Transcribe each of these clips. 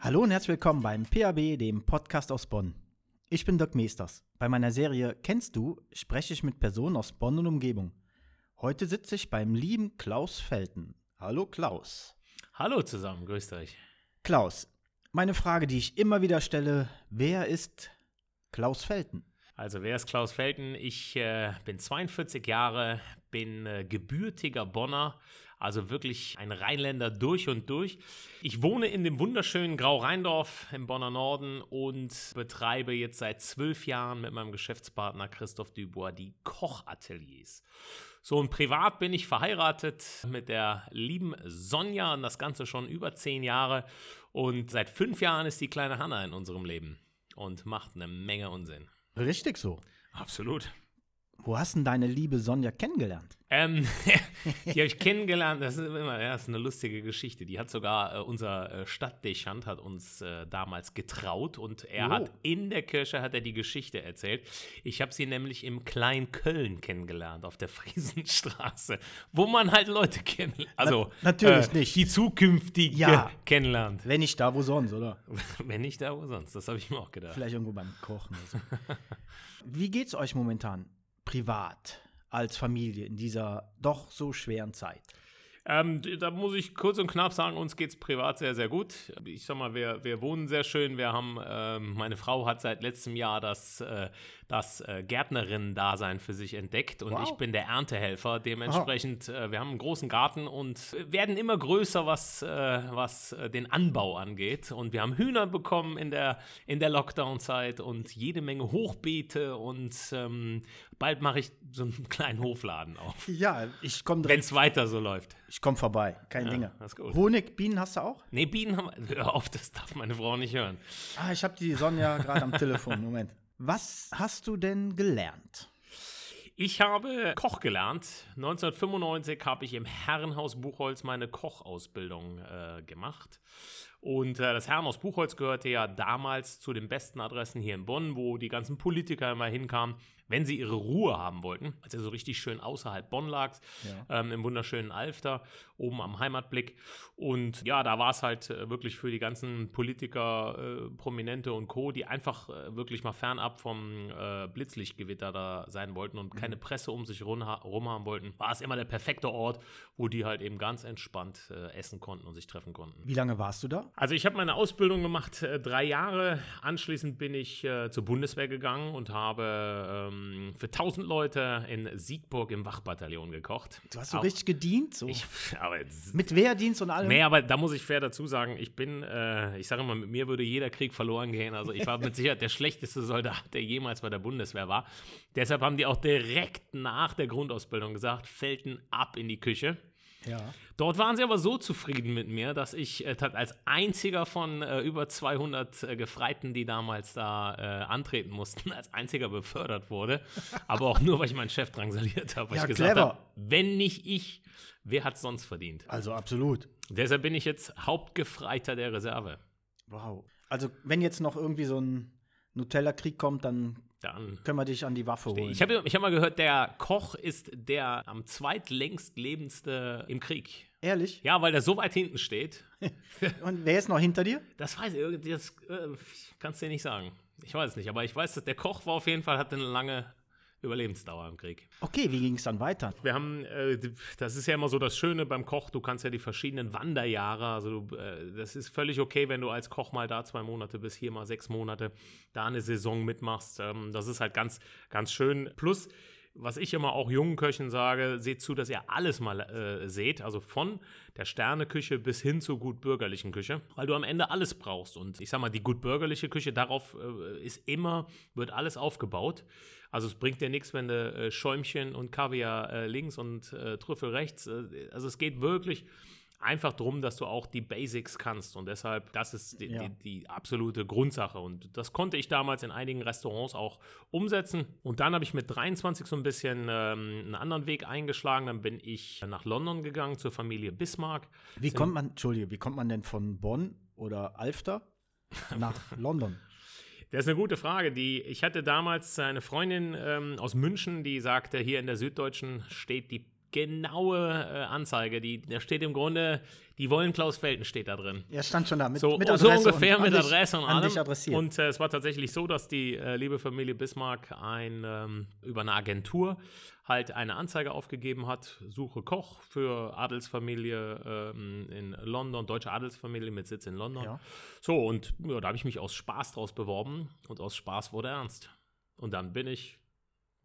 Hallo und herzlich willkommen beim PAB, dem Podcast aus Bonn. Ich bin Dirk Meesters. Bei meiner Serie Kennst du spreche ich mit Personen aus Bonn und Umgebung. Heute sitze ich beim lieben Klaus Felten. Hallo Klaus. Hallo zusammen, grüßt euch. Klaus, meine Frage, die ich immer wieder stelle, wer ist Klaus Felten? Also, wer ist Klaus Felten? Ich äh, bin 42 Jahre, bin äh, gebürtiger Bonner, also wirklich ein Rheinländer durch und durch. Ich wohne in dem wunderschönen Grau-Rheindorf im Bonner Norden und betreibe jetzt seit zwölf Jahren mit meinem Geschäftspartner Christoph Dubois die Kochateliers. So und privat bin ich verheiratet mit der lieben Sonja und das Ganze schon über zehn Jahre. Und seit fünf Jahren ist die kleine Hanna in unserem Leben und macht eine Menge Unsinn. Richtig so. Absolut. Wo hast denn deine liebe Sonja kennengelernt? Ähm, die habe ich kennengelernt, das ist immer, ja, das ist eine lustige Geschichte. Die hat sogar äh, unser äh, Stadtdechant hat uns äh, damals getraut und er Oh. hat in der Kirche hat er die Geschichte erzählt. Ich habe sie nämlich im Klein-Köln kennengelernt, auf der Friesenstraße, wo man halt Leute kennenlernt. Also Na- natürlich nicht. Die zukünftige Ja. kennenlernt. Wenn nicht da, wo sonst, oder? Wenn nicht da, wo sonst. Das habe ich mir auch gedacht. Vielleicht irgendwo beim Kochen oder so. Wie geht's euch momentan privat als Familie in dieser doch so schweren Zeit? Ähm, da muss ich kurz und knapp sagen, uns geht es privat sehr, sehr gut. Ich sag mal, wir, wir wohnen sehr schön. Wir haben, ähm, meine Frau hat seit letztem Jahr das, äh, das äh, Gärtnerinnen-Dasein für sich entdeckt und Wow. ich bin der Erntehelfer. Dementsprechend, äh, wir haben einen großen Garten und werden immer größer, was, äh, was äh, den Anbau angeht. Und wir haben Hühner bekommen in der, in der Lockdown-Zeit und jede Menge Hochbeete und ähm, bald mache ich so einen kleinen Hofladen auf. Ja, ich komme Wenn direkt. es weiter so läuft. Ich komme vorbei. Kein Ja, Dinge. Honig, Bienen hast du auch? Nee, Bienen haben. Hör auf, das darf meine Frau nicht hören. Ah, ich habe die Sonja gerade am Telefon. Moment. Was hast du denn gelernt? Ich habe Koch gelernt. 1995 habe ich im Herrenhaus Buchholz meine Kochausbildung äh, gemacht. Und äh, das Herrenhaus Buchholz gehörte ja damals zu den besten Adressen hier in Bonn, wo die ganzen Politiker immer hinkamen, wenn sie ihre Ruhe haben wollten. Als er so richtig schön außerhalb Bonn lag, Ja. ähm, im wunderschönen Alfter, oben am Heimatblick. Und ja, da war es halt äh, wirklich für die ganzen Politiker, äh, Prominente und Co., die einfach äh, wirklich mal fernab vom äh, Blitzlichtgewitter da sein wollten und keine Presse um sich rum, rum haben wollten, war es immer der perfekte Ort, wo die halt eben ganz entspannt äh, essen konnten und sich treffen konnten. Wie lange warst du da? Also ich habe meine Ausbildung gemacht, äh, drei Jahre. Anschließend bin ich äh, zur Bundeswehr gegangen und habe ähm, für 1000 Leute in Siegburg im Wachbataillon gekocht. Du hast so Auch- richtig gedient? So. Ich, jetzt- Mit Wehrdienst und allem? Nee, aber da muss ich fair dazu sagen, ich bin, äh, ich sage immer, mit mir würde jeder Krieg verloren gehen. Also ich war mit Sicherheit der schlechteste Soldat, der jemals bei der Bundeswehr war. Deshalb haben die auch direkt nach der Grundausbildung gesagt, Felten ab in die Küche. Ja. Dort waren sie aber so zufrieden mit mir, dass ich äh, als einziger von äh, über 200 äh, Gefreiten, die damals da äh, antreten mussten, als einziger befördert wurde. Aber auch nur, weil ich meinen Chef drangsaliert habe. Weil Ja, ich gesagt clever. habe, wenn nicht ich, wer hat es sonst verdient? Also absolut. Deshalb bin ich jetzt Hauptgefreiter der Reserve. Wow. Also wenn jetzt noch irgendwie so ein Nutella-Krieg kommt, dann Dann. können wir dich an die Waffe holen. Ich habe ich hab mal gehört, der Koch ist der am zweitlängst lebendste im Krieg. Ehrlich? Ja, weil der so weit hinten steht. Und wer ist noch hinter dir? Das weiß ich, das äh, kannst du dir nicht sagen. Ich weiß es nicht, aber ich weiß, dass der Koch war auf jeden Fall, hatte eine lange Überlebensdauer im Krieg. Okay, wie ging es dann weiter? Wir haben, äh, das ist ja immer so das Schöne beim Koch, du kannst ja die verschiedenen Wanderjahre, also du, äh, das ist völlig okay, wenn du als Koch mal da zwei Monate bist, hier mal sechs Monate, da eine Saison mitmachst. Ähm, das ist halt ganz, ganz schön. Plus, was ich immer auch jungen Köchen sage, seht zu, dass ihr alles mal äh, seht, also von der Sterneküche bis hin zur gut bürgerlichen Küche, weil du am Ende alles brauchst. Und ich sag mal, die gut bürgerliche Küche, darauf äh, ist immer, wird alles aufgebaut. Also es bringt dir nichts, wenn du äh, Schäumchen und Kaviar äh, links und äh, Trüffel rechts. Äh, also es geht wirklich einfach darum, dass du auch die Basics kannst. Und deshalb, das ist die, Ja. die, die absolute Grundsache. Und das konnte ich damals in einigen Restaurants auch umsetzen. Und dann habe ich mit 23 so ein bisschen ähm, einen anderen Weg eingeschlagen. Dann bin ich nach London gegangen zur Familie Bismarck. Wie kommt man, Entschuldige, wie kommt man denn von Bonn oder Alfter nach London? Das ist eine gute Frage. Die, ich hatte damals eine Freundin ähm, aus München, die sagte, hier in der Süddeutschen steht die genaue äh, Anzeige. Die, da steht im Grunde, die wollen Klaus Felten steht da drin. Ja, stand schon da. Mit, so, mit so ungefähr mit dich, Adresse und allem. Und äh, es war tatsächlich so, dass die äh, liebe Familie Bismarck ein, ähm, über eine Agentur halt eine Anzeige aufgegeben hat, suche Koch für Adelsfamilie ähm, in London, deutsche Adelsfamilie mit Sitz in London. Ja. So, und ja, da habe ich mich aus Spaß draus beworben und aus Spaß wurde ernst. Und dann bin ich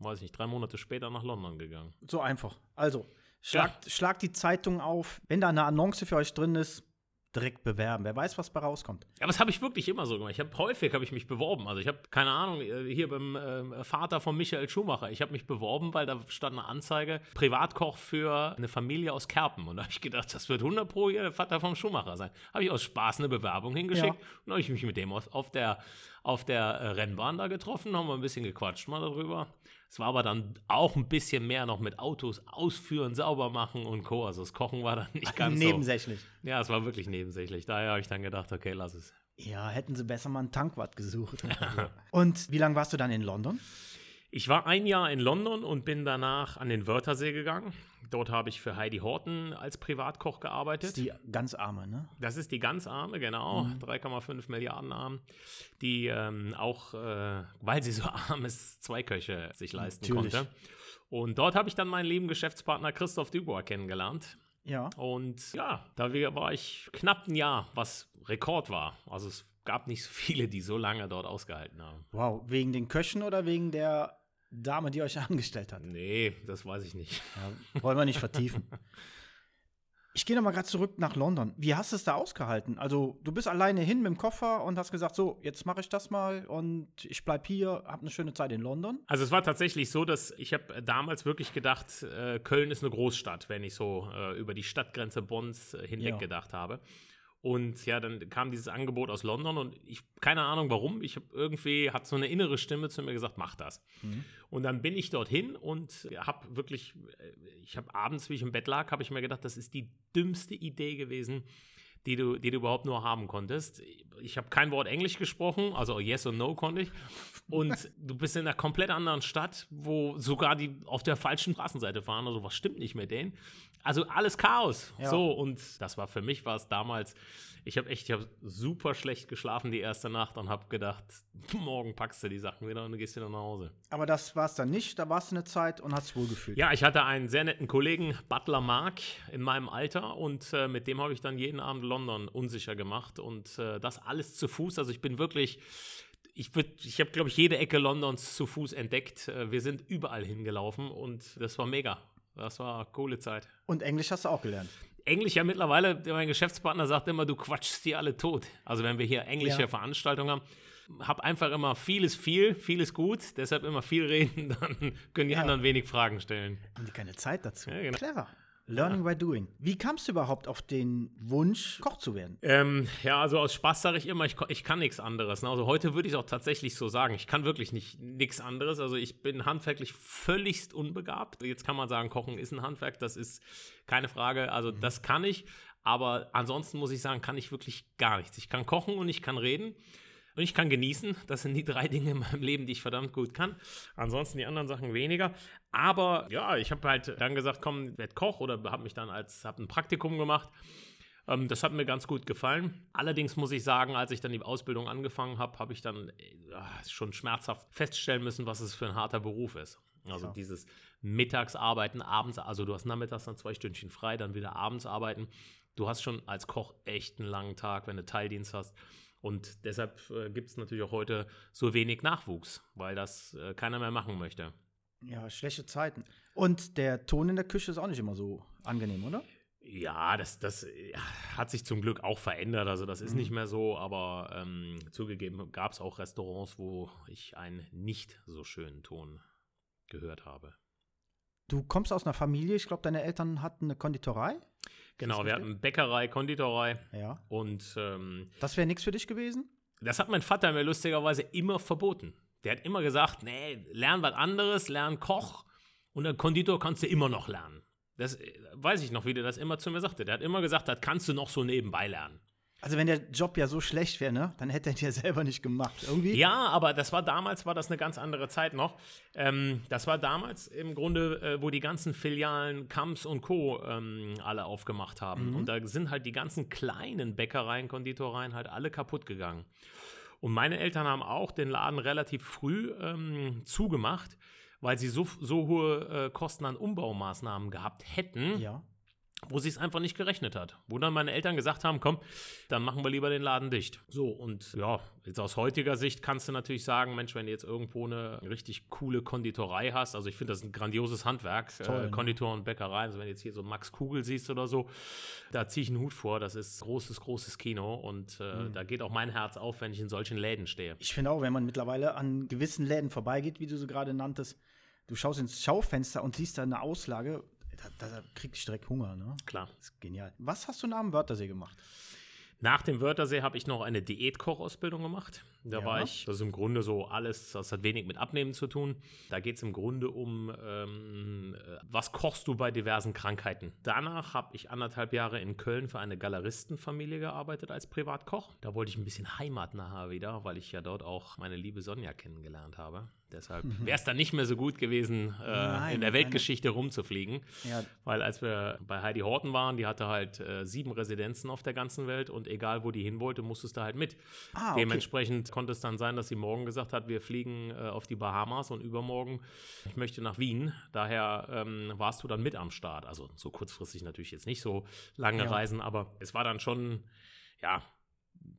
weiß ich nicht, drei Monate später nach London gegangen. So einfach. Also, schlagt, ja. schlagt die Zeitung auf. Wenn da eine Annonce für euch drin ist, direkt bewerben. Wer weiß, was bei rauskommt. Ja, das habe ich wirklich immer so gemacht. Ich habe häufig habe ich mich beworben. Also ich habe keine Ahnung äh, hier beim äh, Vater von Michael Schumacher. Ich habe mich beworben, weil da stand eine Anzeige Privatkoch für eine Familie aus Kerpen und da habe ich gedacht, das wird 100 pro hier der Vater vom Schumacher sein. Habe ich aus Spaß eine Bewerbung hingeschickt ja. und habe ich mich mit dem auf der auf der äh, Rennbahn da getroffen, haben wir ein bisschen gequatscht mal darüber. Es war aber dann auch ein bisschen mehr noch mit Autos ausführen, sauber machen und Co. Also das Kochen war dann nicht ganz nebensächlich. So. Ja, es war wirklich nebensächlich. Daher habe ich dann gedacht, okay, lass es. Ja, hätten sie besser mal einen Tankwart gesucht. und wie lange warst du dann in London? Ich war ein Jahr in London und bin danach an den Wörthersee gegangen. Dort habe ich für Heidi Horten als Privatkoch gearbeitet. Das ist die ganz arme, ne? Das ist die ganz arme, genau. Mhm. 3,5 Milliarden arm. Die ähm, auch, äh, weil sie so arm ist, zwei Köche sich leisten Natürlich. konnte. Und dort habe ich dann meinen lieben Geschäftspartner Christoph Dubois kennengelernt. Ja. Und ja, da war ich knapp ein Jahr, was Rekord war. Also es gab nicht so viele, die so lange dort ausgehalten haben. Wow, wegen den Köchen oder wegen der Dame, die euch angestellt hat? Nee, das weiß ich nicht. Ja, wollen wir nicht vertiefen. Ich gehe nochmal gerade zurück nach London. Wie hast du es da ausgehalten? Also, du bist alleine hin mit dem Koffer und hast gesagt, so, jetzt mache ich das mal und ich bleibe hier, habe eine schöne Zeit in London. Also, es war tatsächlich so, dass ich habe damals wirklich gedacht, äh, Köln ist eine Großstadt, wenn ich so äh, über die Stadtgrenze Bonns äh, hinweg ja. gedacht habe. Und ja, dann kam dieses Angebot aus London und ich, keine Ahnung warum, ich habe irgendwie, hat so eine innere Stimme zu mir gesagt, mach das. Mhm. Und dann bin ich dorthin und habe wirklich, ich habe abends, wie ich im Bett lag, habe ich mir gedacht, das ist die dümmste Idee gewesen, die du, die du überhaupt nur haben konntest. Ich habe kein Wort Englisch gesprochen, also Yes und No konnte ich. Und du bist in einer komplett anderen Stadt, wo sogar die auf der falschen Straßenseite fahren. Also was stimmt nicht mit denen? Also alles Chaos. Ja. So, und das war für mich war es damals ich habe echt, ich habe super schlecht geschlafen die erste Nacht und habe gedacht, morgen packst du die Sachen wieder und gehst wieder nach Hause. Aber das war es dann nicht, da warst du eine Zeit und hast wohl gefühlt. Ja, ich hatte einen sehr netten Kollegen, Butler Mark, in meinem Alter und äh, mit dem habe ich dann jeden Abend London unsicher gemacht und äh, das alles zu Fuß. Also ich bin wirklich ich, ich habe, glaube ich, jede Ecke Londons zu Fuß entdeckt. Äh, wir sind überall hingelaufen und das war mega. Das war eine coole Zeit. Und Englisch hast du auch gelernt? Englisch ja mittlerweile, mein Geschäftspartner sagt immer, du quatschst die alle tot. Also wenn wir hier englische ja. Veranstaltungen haben, hab einfach immer vieles viel, vieles gut, deshalb immer viel reden, dann können die ja. anderen wenig Fragen stellen. Haben die keine Zeit dazu. Ja, genau. Clever. Learning by doing. Wie kamst du überhaupt auf den Wunsch, Koch zu werden? Ähm, ja, also aus Spaß sage ich immer, ich, ich kann nichts anderes. Ne? Also heute würde ich es auch tatsächlich so sagen. Ich kann wirklich nicht nichts anderes. Also ich bin handwerklich völligst unbegabt. Jetzt kann man sagen, Kochen ist ein Handwerk, das ist keine Frage. Also mhm. das kann ich. Aber ansonsten muss ich sagen, kann ich wirklich gar nichts. Ich kann kochen und ich kann reden. Und ich kann genießen. Das sind die drei Dinge in meinem Leben, die ich verdammt gut kann. Ansonsten die anderen Sachen weniger. Aber ja, ich habe halt dann gesagt, komm, werd Koch oder habe mich dann als, habe ein Praktikum gemacht. Ähm, das hat mir ganz gut gefallen. Allerdings muss ich sagen, als ich dann die Ausbildung angefangen habe, habe ich dann äh, schon schmerzhaft feststellen müssen, was es für ein harter Beruf ist. Also ja. dieses Mittagsarbeiten, abends, also du hast nachmittags dann zwei Stündchen frei, dann wieder abends arbeiten. Du hast schon als Koch echt einen langen Tag, wenn du Teildienst hast. Und deshalb äh, gibt es natürlich auch heute so wenig Nachwuchs, weil das äh, keiner mehr machen möchte. Ja, schlechte Zeiten. Und der Ton in der Küche ist auch nicht immer so angenehm, oder? Ja, das, das hat sich zum Glück auch verändert. Also das ist mhm. nicht mehr so, aber ähm, zugegeben gab es auch Restaurants, wo ich einen nicht so schönen Ton gehört habe. Du kommst aus einer Familie, ich glaube, deine Eltern hatten eine Konditorei? Genau, wir hatten Bäckerei, Konditorei. Ja. Und ähm, das wäre nichts für dich gewesen? Das hat mein Vater mir lustigerweise immer verboten. Der hat immer gesagt, nee, lern was anderes, lern Koch und dann Konditor kannst du immer noch lernen. Das äh, weiß ich noch, wie der das immer zu mir sagte. Der hat immer gesagt, das kannst du noch so nebenbei lernen. Also wenn der Job ja so schlecht wäre, ne, dann hätte er ihn ja selber nicht gemacht. Irgendwie. Ja, aber das war damals, war das eine ganz andere Zeit noch. Ähm, das war damals im Grunde, äh, wo die ganzen Filialen Kamps und Co. Ähm, alle aufgemacht haben. Mhm. Und da sind halt die ganzen kleinen Bäckereien, Konditoreien halt alle kaputt gegangen. Und meine Eltern haben auch den Laden relativ früh ähm, zugemacht, weil sie so, so hohe äh, Kosten an Umbaumaßnahmen gehabt hätten. Ja wo sie es einfach nicht gerechnet hat. Wo dann meine Eltern gesagt haben, komm, dann machen wir lieber den Laden dicht. So, und ja, jetzt aus heutiger Sicht kannst du natürlich sagen, Mensch, wenn du jetzt irgendwo eine richtig coole Konditorei hast, also ich finde das ein grandioses Handwerk, äh, Toll, äh, Konditor und Bäckerei, also wenn du jetzt hier so Max Kugel siehst oder so, da ziehe ich einen Hut vor, das ist großes, großes Kino und äh, mhm. da geht auch mein Herz auf, wenn ich in solchen Läden stehe. Ich finde auch, wenn man mittlerweile an gewissen Läden vorbeigeht, wie du sie gerade nanntest, du schaust ins Schaufenster und siehst da eine Auslage, da, da krieg ich direkt Hunger, ne? Klar. Das ist genial. Was hast du nach dem Wörthersee gemacht? Nach dem Wörthersee habe ich noch eine Diätkochausbildung gemacht. Da ja. war ich, das ist im Grunde so alles, das hat wenig mit Abnehmen zu tun. Da geht es im Grunde um, ähm, was kochst du bei diversen Krankheiten. Danach habe ich anderthalb Jahre in Köln für eine Galeristenfamilie gearbeitet als Privatkoch. Da wollte ich ein bisschen heimatnah wieder, weil ich ja dort auch meine liebe Sonja kennengelernt habe. Deshalb mhm. wäre es dann nicht mehr so gut gewesen, äh, Nein, in der Weltgeschichte keine. rumzufliegen. Ja. Weil als wir bei Heidi Horten waren, die hatte halt äh, sieben Residenzen auf der ganzen Welt und egal wo die hin wollte, musstest du halt mit. Ah, okay. Dementsprechend konnte es dann sein, dass sie morgen gesagt hat, wir fliegen äh, auf die Bahamas und übermorgen, ich möchte nach Wien. Daher ähm, warst du dann mit am Start. Also so kurzfristig natürlich jetzt nicht so lange ja. Reisen, aber es war dann schon, ja,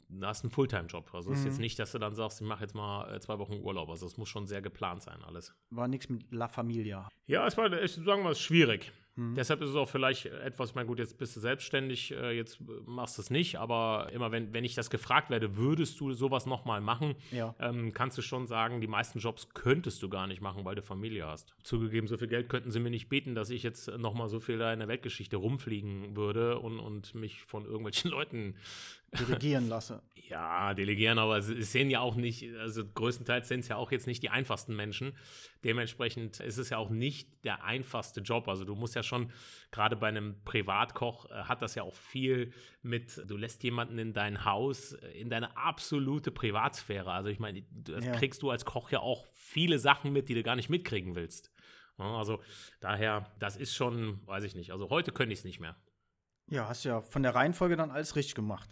du hast einen Fulltime-Job. Also es mhm. ist jetzt mhm. nicht, dass du dann sagst, ich mache jetzt mal äh, zwei Wochen Urlaub. Also es muss schon sehr geplant sein, alles. War nichts mit La Familia. Ja, es war, ich sagen mal, schwierig. Mhm. Deshalb ist es auch vielleicht etwas, ich meine, gut, jetzt bist du selbstständig, äh, jetzt machst du es nicht, aber immer wenn, wenn ich das gefragt werde, würdest du sowas nochmal machen, ja. ähm, kannst du schon sagen, die meisten Jobs könntest du gar nicht machen, weil du Familie hast. Zugegeben, so viel Geld könnten sie mir nicht bieten, dass ich jetzt nochmal so viel da in der Weltgeschichte rumfliegen würde und, und mich von irgendwelchen Leuten delegieren lasse. Ja, delegieren, aber es sehen ja auch nicht, also größtenteils sind es ja auch jetzt nicht die einfachsten Menschen. Dementsprechend ist es ja auch nicht der einfachste Job. Also du musst ja schon, gerade bei einem Privatkoch, äh, hat das ja auch viel mit, du lässt jemanden in dein Haus, äh, in deine absolute Privatsphäre. Also ich meine, das ja. kriegst du als Koch ja auch viele Sachen mit, die du gar nicht mitkriegen willst. Also daher, das ist schon, weiß ich nicht. Also heute könnte ich es nicht mehr. Ja, hast ja von der Reihenfolge dann alles richtig gemacht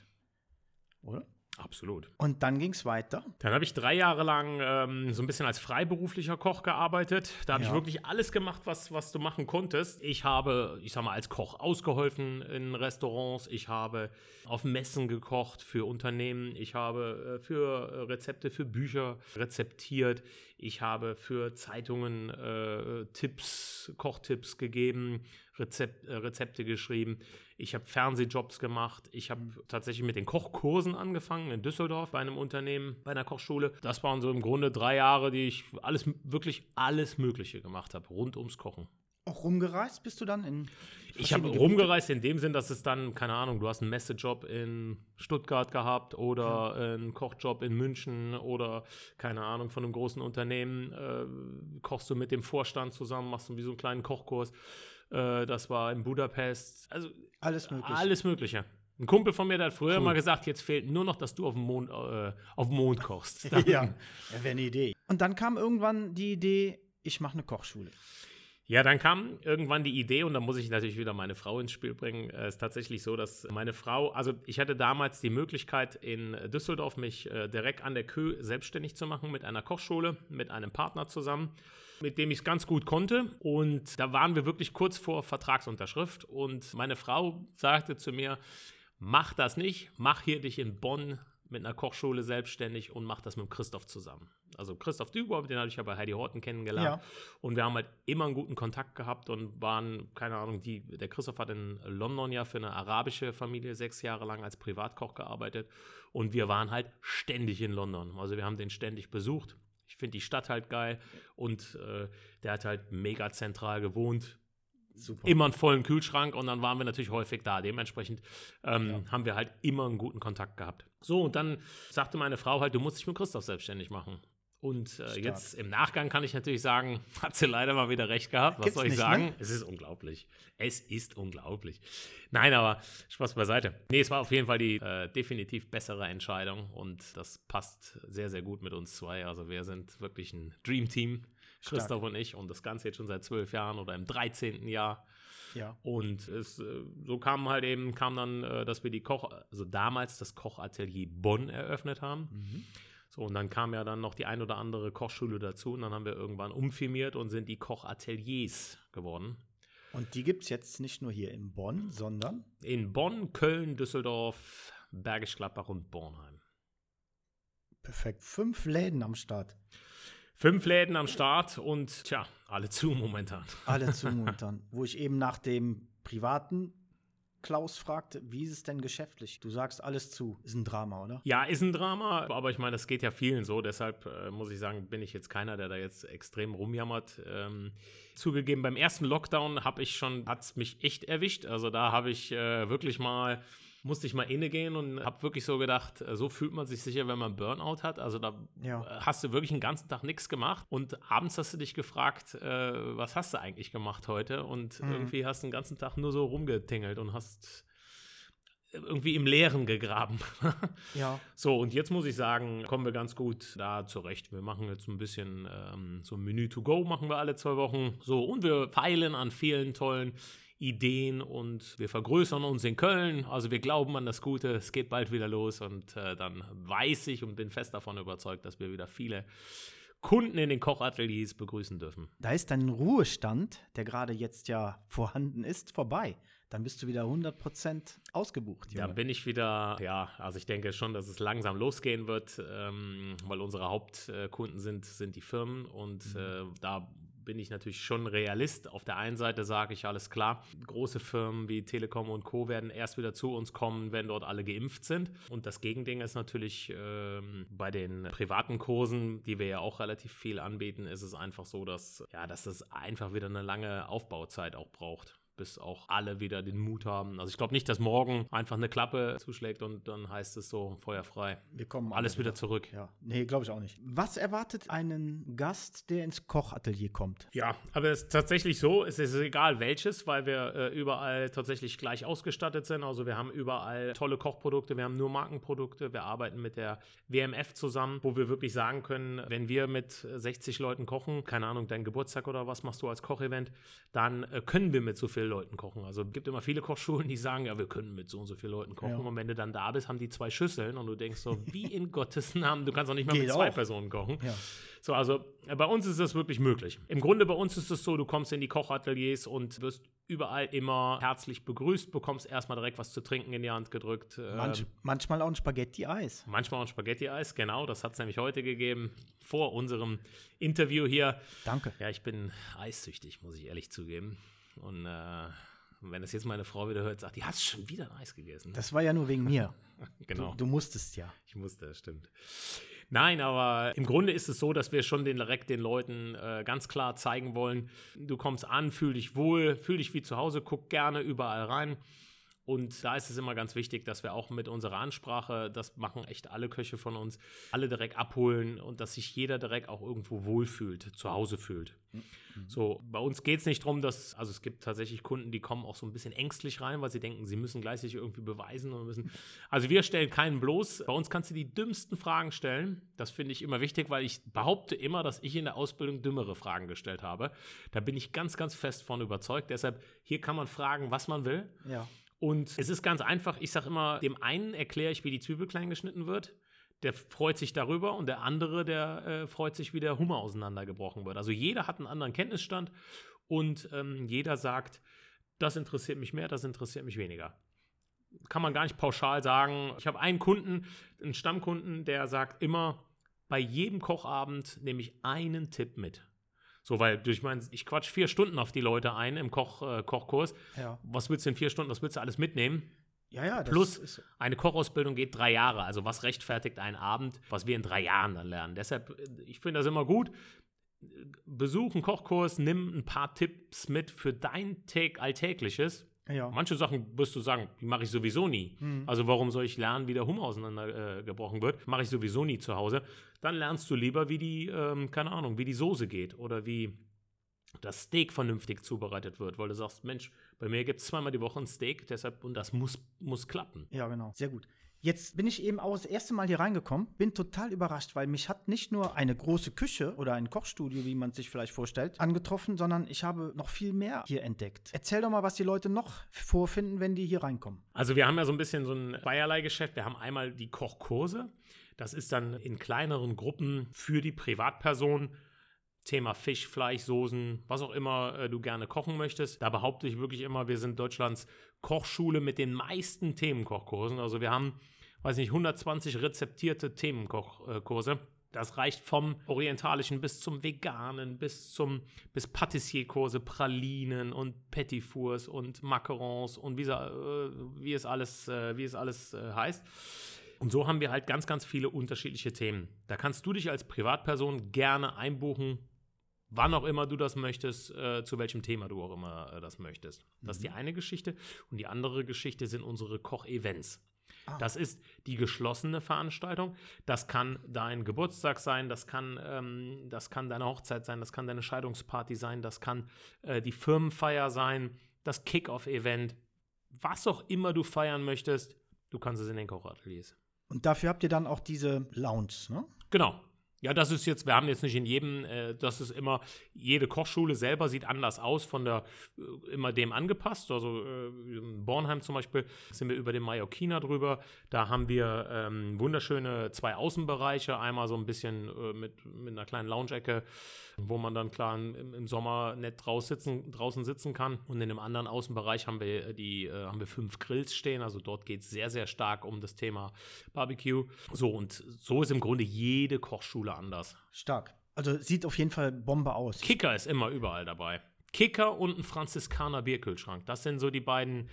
oder? Absolut. Und dann ging es weiter. Dann habe ich drei Jahre lang ähm, so ein bisschen als freiberuflicher Koch gearbeitet. Da habe ja. ich wirklich alles gemacht, was, was du machen konntest. Ich habe, ich sag mal, als Koch ausgeholfen in Restaurants. Ich habe auf Messen gekocht für Unternehmen. Ich habe äh, für Rezepte für Bücher rezeptiert. Ich habe für Zeitungen äh, Tipps, Kochtipps gegeben, Rezept, äh, Rezepte geschrieben. Ich habe Fernsehjobs gemacht. Ich habe tatsächlich mit den Kochkursen angefangen in Düsseldorf bei einem Unternehmen, bei einer Kochschule. Das waren so im Grunde drei Jahre, die ich alles, wirklich alles Mögliche gemacht habe, rund ums Kochen. Auch rumgereist bist du dann in? Ich habe rumgereist in dem Sinn, dass es dann, keine Ahnung, du hast einen Messejob in Stuttgart gehabt oder ja. einen Kochjob in München oder keine Ahnung von einem großen Unternehmen. Äh, kochst du mit dem Vorstand zusammen, machst du wie so einen kleinen Kochkurs. Äh, das war in Budapest. Also alles Mögliche. Alles Mögliche. Ein Kumpel von mir der hat früher cool. mal gesagt, jetzt fehlt nur noch, dass du auf dem Mond, äh, auf dem Mond kochst. ja, ja wäre eine Idee. Und dann kam irgendwann die Idee, ich mache eine Kochschule. Ja, dann kam irgendwann die Idee, und da muss ich natürlich wieder meine Frau ins Spiel bringen. Es ist tatsächlich so, dass meine Frau, also ich hatte damals die Möglichkeit in Düsseldorf, mich äh, direkt an der Kö selbstständig zu machen mit einer Kochschule, mit einem Partner zusammen mit dem ich es ganz gut konnte. Und da waren wir wirklich kurz vor Vertragsunterschrift. Und meine Frau sagte zu mir, mach das nicht, mach hier dich in Bonn mit einer Kochschule selbstständig und mach das mit Christoph zusammen. Also Christoph Düber, den habe ich ja bei Heidi Horten kennengelernt. Ja. Und wir haben halt immer einen guten Kontakt gehabt und waren, keine Ahnung, die, der Christoph hat in London ja für eine arabische Familie sechs Jahre lang als Privatkoch gearbeitet. Und wir waren halt ständig in London. Also wir haben den ständig besucht. Ich finde die Stadt halt geil und äh, der hat halt mega zentral gewohnt. Super. Immer einen vollen Kühlschrank und dann waren wir natürlich häufig da. Dementsprechend ähm, ja. haben wir halt immer einen guten Kontakt gehabt. So, und dann sagte meine Frau halt, du musst dich mit Christoph selbstständig machen. Und äh, jetzt im Nachgang kann ich natürlich sagen, hat sie leider mal wieder recht gehabt. Was Gibt's soll ich nicht, sagen? ne? Es ist unglaublich. Es ist unglaublich. Nein, aber Spaß beiseite. Nee, es war auf jeden Fall die äh, definitiv bessere Entscheidung und das passt sehr, sehr gut mit uns zwei. Also wir sind wirklich ein Dream Team, Christoph und ich. Und das Ganze jetzt schon seit zwölf Jahren oder im 13. Jahr. Ja. Und es, äh, so kam halt eben, kam dann, äh, dass wir die Koch, also damals das Kochatelier Bonn eröffnet haben. Mhm. So, und dann kam ja dann noch die ein oder andere Kochschule dazu und dann haben wir irgendwann umfirmiert und sind die Kochateliers geworden. Und die gibt es jetzt nicht nur hier in Bonn, sondern In Bonn, Köln, Düsseldorf, Bergisch Gladbach und Bornheim. perfekt fünf Läden am Start. Fünf Läden am Start und tja, alle zu momentan. Alle zumuntern. Wo ich eben nach dem privaten Klaus fragte, wie ist es denn geschäftlich? Du sagst alles zu. Ist ein Drama, oder? Ja, ist ein Drama, aber ich meine, das geht ja vielen so. Deshalb äh, muss ich sagen, bin ich jetzt keiner, der da jetzt extrem rumjammert. Ähm, zugegeben, beim ersten Lockdown habe ich schon, hat es mich echt erwischt. Also da habe ich äh, wirklich mal, musste ich mal inne gehen und habe wirklich so gedacht, äh, so fühlt man sich sicher, wenn man Burnout hat. Also da Ja. äh, hast du wirklich den ganzen Tag nichts gemacht und abends hast du dich gefragt, äh, was hast du eigentlich gemacht heute? Und Mhm. irgendwie hast du den ganzen Tag nur so rumgetingelt und hast irgendwie im Leeren gegraben. Ja. So, und jetzt muss ich sagen, kommen wir ganz gut da zurecht. Wir machen jetzt ein bisschen ähm, so ein Menü to go, machen wir alle zwei Wochen. So, und wir feilen an vielen tollen Ideen und wir vergrößern uns in Köln. Also wir glauben an das Gute, es geht bald wieder los und äh, dann weiß ich und bin fest davon überzeugt, dass wir wieder viele Kunden in den Kochateliers begrüßen dürfen. Da ist dein Ruhestand, der gerade jetzt ja vorhanden ist, vorbei. Dann bist du wieder 100% ausgebucht. Da Junge. bin ich wieder, ja, also ich denke schon, dass es langsam losgehen wird, ähm, weil unsere Hauptkunden sind, sind die Firmen und äh, da bin ich natürlich schon Realist. Auf der einen Seite sage ich, alles klar, große Firmen wie Telekom und Co. werden erst wieder zu uns kommen, wenn dort alle geimpft sind. Und das Gegending ist natürlich ähm, bei den privaten Kursen, die wir ja auch relativ viel anbieten, ist es einfach so, dass, ja, dass es einfach wieder eine lange Aufbauzeit auch braucht bis auch alle wieder den Mut haben. Also ich glaube nicht, dass morgen einfach eine Klappe zuschlägt und dann heißt es so feuerfrei. Wir kommen Alles alle wieder zurück. Ja, nee, glaube ich auch nicht. Was erwartet einen Gast, der ins Kochatelier kommt? Ja, aber es ist tatsächlich so, es ist egal welches, weil wir äh, überall tatsächlich gleich ausgestattet sind. Also wir haben überall tolle Kochprodukte, wir haben nur Markenprodukte, wir arbeiten mit der WMF zusammen, wo wir wirklich sagen können, wenn wir mit 60 Leuten kochen, keine Ahnung, dein Geburtstag oder was machst du als Kochevent, dann äh, können wir mit so vielen Leuten kochen. Also es gibt immer viele Kochschulen, die sagen, ja, wir können mit so und so vielen Leuten kochen. Ja. Und wenn du dann da bist, haben die zwei Schüsseln und du denkst so, wie in Gottes Namen, du kannst auch nicht mal Geht mit zwei auch. Personen kochen. Ja. So, also äh, bei uns ist das wirklich möglich. Im Grunde bei uns ist es so, du kommst in die Kochateliers und wirst überall immer herzlich begrüßt, bekommst erstmal direkt was zu trinken in die Hand gedrückt. ähm, Manch, manchmal auch ein Spaghetti-Eis. manchmal auch ein Spaghetti-Eis, genau, das hat es nämlich heute gegeben, vor unserem Interview hier. Danke. Ja, ich bin eissüchtig, muss ich ehrlich zugeben. Und äh, wenn das jetzt meine Frau wieder hört, sagt die, hast schon wieder ein Eis gegessen. Das war ja nur wegen mir. genau. Du, du musstest ja. Ich musste, das stimmt. Nein, aber im Grunde ist es so, dass wir schon den, direkt den Leuten äh, ganz klar zeigen wollen, du kommst an, fühl dich wohl, fühl dich wie zu Hause, guck gerne überall rein. Und da ist es immer ganz wichtig, dass wir auch mit unserer Ansprache, das machen echt alle Köche von uns, alle direkt abholen und dass sich jeder direkt auch irgendwo wohlfühlt, zu Hause fühlt. So, bei uns geht es nicht darum, dass, also es gibt tatsächlich Kunden, die kommen auch so ein bisschen ängstlich rein, weil sie denken, sie müssen gleich sich irgendwie beweisen und müssen. Also wir stellen keinen bloß. Bei uns kannst du die dümmsten Fragen stellen. Das finde ich immer wichtig, weil ich behaupte immer, dass ich in der Ausbildung dümmere Fragen gestellt habe. Da bin ich ganz, ganz fest von überzeugt. Deshalb, hier kann man fragen, was man will. Ja. Und es ist ganz einfach, ich sage immer, dem einen erkläre ich, wie die Zwiebel klein geschnitten wird. Der freut sich darüber und der andere, der äh, freut sich, wie der Hummer auseinandergebrochen wird. Also jeder hat einen anderen Kenntnisstand und ähm, jeder sagt, das interessiert mich mehr, das interessiert mich weniger. Kann man gar nicht pauschal sagen. Ich habe einen Kunden, einen Stammkunden, der sagt immer, bei jedem Kochabend nehme ich einen Tipp mit. So, weil durch mein, ich quatsch vier Stunden auf die Leute ein im Koch, äh, Kochkurs. Ja. Was willst du in vier Stunden, was willst du alles mitnehmen? Ja, ja. Das Plus, ist, eine Kochausbildung geht drei Jahre. Also was rechtfertigt einen Abend, was wir in drei Jahren dann lernen? Deshalb, äh, ich finde das immer gut. Besuch einen Kochkurs, nimm ein paar Tipps mit für dein Tag Alltägliches Ja. Manche Sachen wirst du sagen, die mache ich sowieso nie. Mhm. Also warum soll ich lernen, wie der Hummer auseinandergebrochen äh, wird? Mache ich sowieso nie zu Hause. Dann lernst du lieber, wie die, ähm, keine Ahnung, wie die Soße geht oder wie das Steak vernünftig zubereitet wird, weil du sagst, Mensch, bei mir gibt es zweimal die Woche ein Steak, deshalb, und das muss, muss klappen. Ja, genau. Sehr gut. Jetzt bin ich eben auch das erste Mal hier reingekommen, bin total überrascht, weil mich hat nicht nur eine große Küche oder ein Kochstudio, wie man sich vielleicht vorstellt, angetroffen, sondern ich habe noch viel mehr hier entdeckt. Erzähl doch mal, was die Leute noch vorfinden, wenn die hier reinkommen. Also wir haben ja so ein bisschen so ein Zweierlei-Geschäft. Wir haben einmal die Kochkurse. Das ist dann in kleineren Gruppen für die Privatperson. Thema Fisch, Fleisch, Soßen, was auch immer äh, du gerne kochen möchtest. Da behaupte ich wirklich immer, wir sind Deutschlands Kochschule mit den meisten Themenkochkursen. Also wir haben, weiß nicht, 120 rezeptierte Themenkochkurse. Das reicht vom Orientalischen bis zum Veganen, bis zum bis Patissierkurse, Pralinen und Petit Fours und Macarons und wie, äh, wie es alles, äh, wie es alles äh, heißt. Und so haben wir halt ganz, ganz viele unterschiedliche Themen. Da kannst du dich als Privatperson gerne einbuchen, wann auch immer du das möchtest, äh, zu welchem Thema du auch immer äh, das möchtest. Das ist die eine Geschichte. Und die andere Geschichte sind unsere Koch-Events. Ah. Das ist die geschlossene Veranstaltung. Das kann dein Geburtstag sein, das kann, ähm, das kann deine Hochzeit sein, das kann deine Scheidungsparty sein, das kann äh, die Firmenfeier sein, das Kick-Off-Event, was auch immer du feiern möchtest, du kannst es in den Kochateliers. Und dafür habt ihr dann auch diese Lounge, ne? Genau. Ja, das ist jetzt, wir haben jetzt nicht in jedem, äh, das ist immer, jede Kochschule selber sieht anders aus, von der, äh, immer dem angepasst. Also äh, in Bornheim zum Beispiel sind wir über den Mallorquina drüber. Da haben wir ähm, wunderschöne zwei Außenbereiche. Einmal so ein bisschen äh, mit, mit einer kleinen Lounge-Ecke, wo man dann klar im, im Sommer nett sitzen, draußen sitzen kann. Und in einem anderen Außenbereich haben wir die, äh, haben wir fünf Grills stehen. Also dort geht es sehr, sehr stark um das Thema Barbecue. So, und so ist im Grunde jede Kochschule anders. Stark. Also sieht auf jeden Fall Bombe aus. Kicker ist immer überall dabei. Kicker und ein Franziskaner Bierkühlschrank. Das sind so die beiden,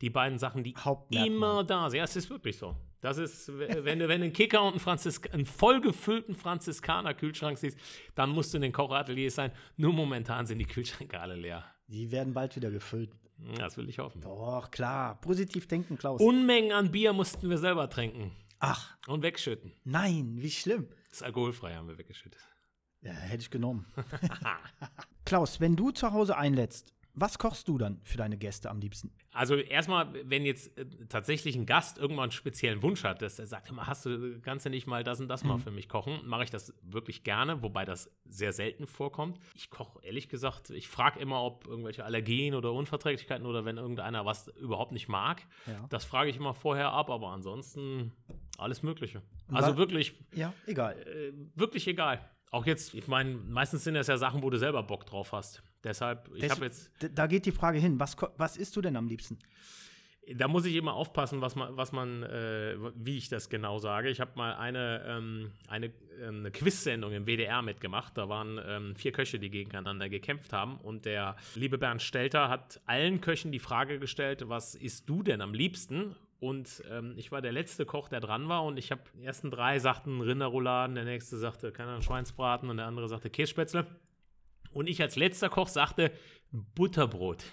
die beiden Sachen, die immer da sind. Ja, es ist wirklich so. Das ist, wenn du, wenn du einen Kicker und einen, Franzisk einen vollgefüllten Franziskaner Kühlschrank siehst, dann musst du in den Kochateliers sein. Nur momentan sind die Kühlschränke alle leer. Die werden bald wieder gefüllt. Das will ich hoffen. Doch, klar. Positiv denken, Klaus. Unmengen an Bier mussten wir selber trinken Ach, und wegschütten. nein, wie schlimm. Das ist alkoholfrei, haben wir weggeschüttet. Ja, hätte ich genommen. Klaus, wenn du zu Hause einlädst, was kochst du dann für deine Gäste am liebsten? Also erstmal, wenn jetzt äh, tatsächlich ein Gast irgendwann einen speziellen Wunsch hat, dass er sagt, immer hast du, kannst du nicht mal das und das mal für mich kochen, mache ich das wirklich gerne, wobei das sehr selten vorkommt. Ich koche ehrlich gesagt, ich frage immer, ob irgendwelche Allergien oder Unverträglichkeiten oder wenn irgendeiner was überhaupt nicht mag. Ja. Das frage ich immer vorher ab, aber ansonsten alles Mögliche. Also wirklich, Ja, egal. äh, wirklich egal. Auch jetzt, ich meine, meistens sind das ja Sachen, wo du selber Bock drauf hast. Deshalb, ich habe jetzt Da geht die Frage hin. Was, was isst du denn am liebsten? Da muss ich immer aufpassen, was man, was man äh, wie ich das genau sage. Ich habe mal eine, ähm, eine, ähm, eine Quiz-Sendung im WDR mitgemacht. Da waren ähm, vier Köche, die gegeneinander gekämpft haben. Und der liebe Bernd Stelter hat allen Köchen die Frage gestellt, was isst du denn am liebsten? Und ähm, ich war der letzte Koch, der dran war. Und ich habe, die ersten drei sagten Rinderrouladen, der nächste sagte, keine Ahnung, Schweinsbraten und der andere sagte Kässpätzle. Und ich als letzter Koch sagte Butterbrot.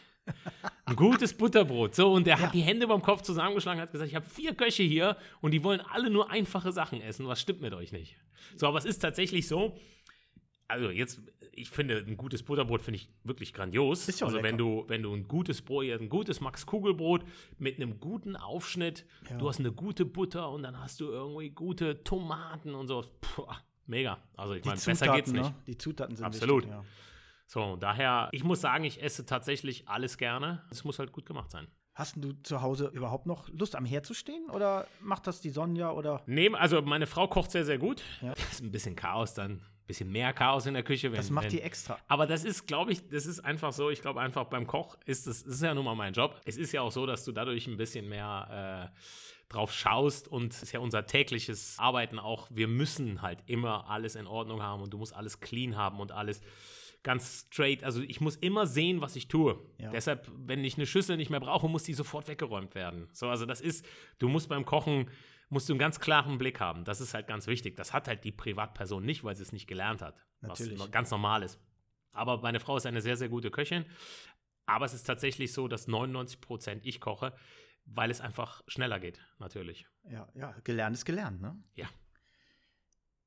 Ein gutes Butterbrot. So, und der hat die Hände beim Kopf zusammengeschlagen und hat gesagt, ich habe vier Köche hier und die wollen alle nur einfache Sachen essen. Was stimmt mit euch nicht? So, aber es ist tatsächlich so, also jetzt, ich finde, ein gutes Butterbrot finde ich wirklich grandios. Ist ja also wenn du, wenn du ein gutes Brot, ein gutes Max Kugelbrot mit einem guten Aufschnitt, Ja. du hast eine gute Butter und dann hast du irgendwie gute Tomaten und so. Puh, mega. Also ich meine, besser geht's nicht. Ne? Die Zutaten sind Absolut. Wichtig, ja. So, daher, ich muss sagen, ich esse tatsächlich alles gerne. Es muss halt gut gemacht sein. Hast du zu Hause überhaupt noch Lust, am Herd zu stehen? Oder macht das die Sonja? Oder Nee, also meine Frau kocht sehr, sehr gut. Ja. Das ist ein bisschen Chaos dann, bisschen mehr Chaos in der Küche. Wenn, das macht die extra? Aber das ist, glaube ich, das ist einfach so. Ich glaube einfach beim Koch ist das, das ist ja nun mal mein Job. Es ist ja auch so, dass du dadurch ein bisschen mehr äh, drauf schaust und es ist ja unser tägliches Arbeiten auch. Wir müssen halt immer alles in Ordnung haben und du musst alles clean haben und alles ganz straight. Also ich muss immer sehen, was ich tue. Ja. Deshalb, wenn ich eine Schüssel nicht mehr brauche, muss die sofort weggeräumt werden. So, also das ist, du musst beim Kochen musst du einen ganz klaren Blick haben. Das ist halt ganz wichtig. Das hat halt die Privatperson nicht, weil sie es nicht gelernt hat. Natürlich. Was ganz normal ist. Aber meine Frau ist eine sehr, sehr gute Köchin. Aber es ist tatsächlich so, dass 99 Prozent ich koche, weil es einfach schneller geht, natürlich. Ja, ja, gelernt ist gelernt, ne? Ja.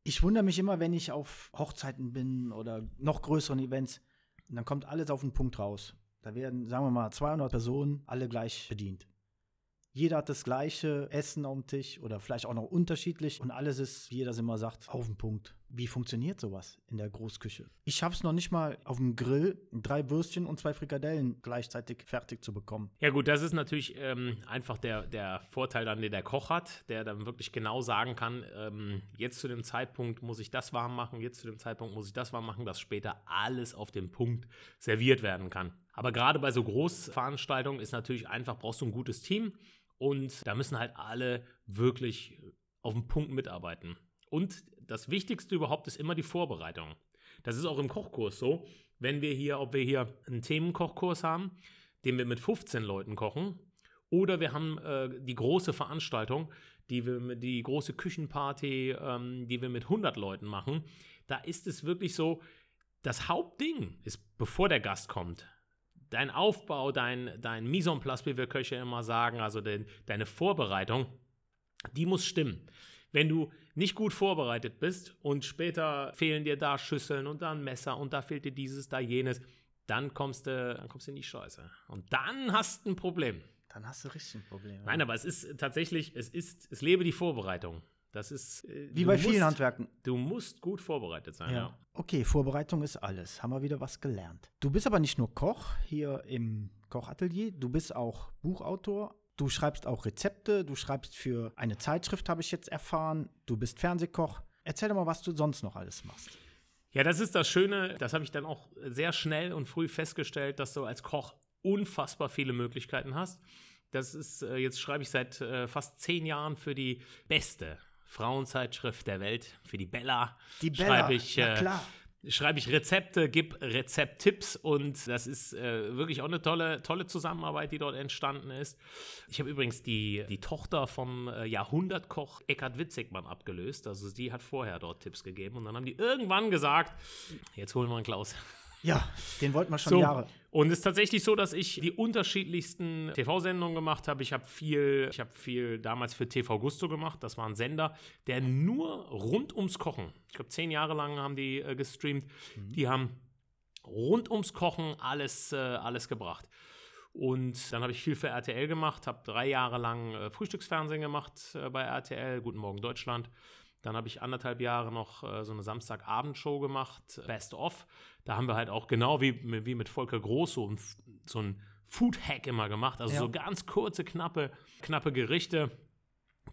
Ich wundere mich immer, wenn ich auf Hochzeiten bin oder noch größeren Events, und dann kommt alles auf den Punkt raus. Da werden, sagen wir mal, 200 Personen alle gleich bedient. Jeder hat das gleiche Essen dem Tisch oder vielleicht auch noch unterschiedlich und alles ist, wie jeder immer sagt, auf den Punkt. Wie funktioniert sowas in der Großküche? Ich schaffe es noch nicht mal auf dem Grill drei Würstchen und zwei Frikadellen gleichzeitig fertig zu bekommen. Ja gut, das ist natürlich ähm, einfach der, der Vorteil dann, den der Koch hat, der dann wirklich genau sagen kann, ähm, jetzt zu dem Zeitpunkt muss ich das warm machen, jetzt zu dem Zeitpunkt muss ich das warm machen, dass später alles auf dem Punkt serviert werden kann. Aber gerade bei so Großveranstaltungen ist natürlich einfach, brauchst du ein gutes Team und da müssen halt alle wirklich auf den Punkt mitarbeiten. Und das Wichtigste überhaupt ist immer die Vorbereitung. Das ist auch im Kochkurs so. Wenn wir hier, ob wir hier einen Themenkochkurs haben, den wir mit 15 Leuten kochen, oder wir haben äh, die große Veranstaltung, die wir die große Küchenparty, ähm, die wir mit 100 Leuten machen, da ist es wirklich so, das Hauptding ist, bevor der Gast kommt, dein Aufbau, dein, dein Mise en place, wie wir Köche immer sagen, also de, deine Vorbereitung, die muss stimmen. Wenn du nicht gut vorbereitet bist und später fehlen dir da Schüsseln und da ein Messer und da fehlt dir dieses, da jenes, dann kommst du, dann kommst du in die Scheiße. Und dann hast du ein Problem. Dann hast du richtig ein Problem. Nein, aber es ist tatsächlich, es ist, es lebe die Vorbereitung. Das ist äh, wie bei musst, vielen Handwerken. Du musst gut vorbereitet sein, ja. ja. Okay, Vorbereitung ist alles. Haben wir wieder was gelernt. Du bist aber nicht nur Koch hier im Kochatelier, du bist auch Buchautor. Du schreibst auch Rezepte, du schreibst für eine Zeitschrift, habe ich jetzt erfahren. Du bist Fernsehkoch. Erzähl doch mal, was du sonst noch alles machst. Ja, das ist das Schöne, das habe ich dann auch sehr schnell und früh festgestellt, dass du als Koch unfassbar viele Möglichkeiten hast. Das ist, äh, jetzt schreibe ich seit äh, fast zehn Jahren für die beste Frauenzeitschrift der Welt, für die Bella. Die Bella, schreibe ich, äh, klar. Schreibe ich Rezepte, gebe Rezepttipps und das ist äh, wirklich auch eine tolle, tolle Zusammenarbeit, die dort entstanden ist. Ich habe übrigens die, die Tochter vom äh, Jahrhundertkoch Eckhard Witzigmann abgelöst. Also die hat vorher dort Tipps gegeben und dann haben die irgendwann gesagt, jetzt holen wir einen Klaus. Ja, den wollten wir schon so, Jahre. Und es ist tatsächlich so, dass ich die unterschiedlichsten TV-Sendungen gemacht habe. Ich habe viel, ich habe viel damals für TV Gusto gemacht. Das war ein Sender, der nur rund ums Kochen, ich glaube zehn Jahre lang haben die äh, gestreamt, mhm. die haben rund ums Kochen alles, äh, alles gebracht. Und dann habe ich viel für RTL gemacht, habe drei Jahre lang äh, Frühstücksfernsehen gemacht äh, bei RTL, Guten Morgen Deutschland. Dann habe ich anderthalb Jahre noch äh, so eine Samstagabendshow gemacht, Best of. Da haben wir halt auch genau wie, wie mit Volker Groß so ein, so ein Food-Hack immer gemacht. Also ja. so ganz kurze, knappe, knappe Gerichte,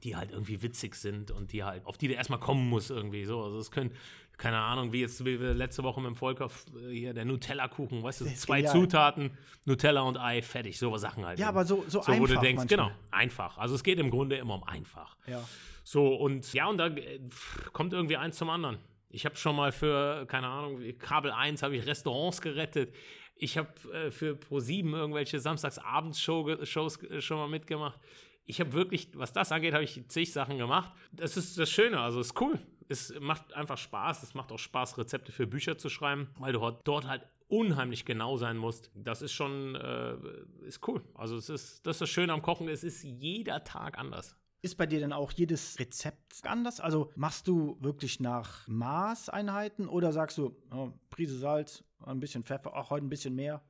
die halt irgendwie witzig sind und die halt, auf die du erstmal kommen musst irgendwie so. Also es können, keine Ahnung, wie jetzt wie wir letzte Woche mit dem Volker hier der Nutella-Kuchen, weißt du, zwei genial. Zutaten, Nutella und Ei, fertig, so Sachen halt. Ja, aber so, so, so einfach. Wo du denkst, manchmal. genau, einfach. Also es geht im Grunde immer um einfach. Ja. So, und ja, und da äh, kommt irgendwie eins zum anderen. Ich habe schon mal für, keine Ahnung, Kabel 1 habe ich Restaurants gerettet. Ich habe äh, für Pro7 irgendwelche Samstagsabends-Shows äh, schon mal mitgemacht. Ich habe wirklich, was das angeht, habe ich zig Sachen gemacht. Das ist das Schöne, also ist cool. Es macht einfach Spaß. Es macht auch Spaß, Rezepte für Bücher zu schreiben, weil du dort halt unheimlich genau sein musst. Das ist schon, äh, ist cool. Also es ist, das ist das Schöne am Kochen, es ist jeder Tag anders. Ist bei dir denn auch jedes Rezept anders? Also machst du wirklich nach Maßeinheiten oder sagst du, oh, Prise Salz, ein bisschen Pfeffer, auch heute ein bisschen mehr?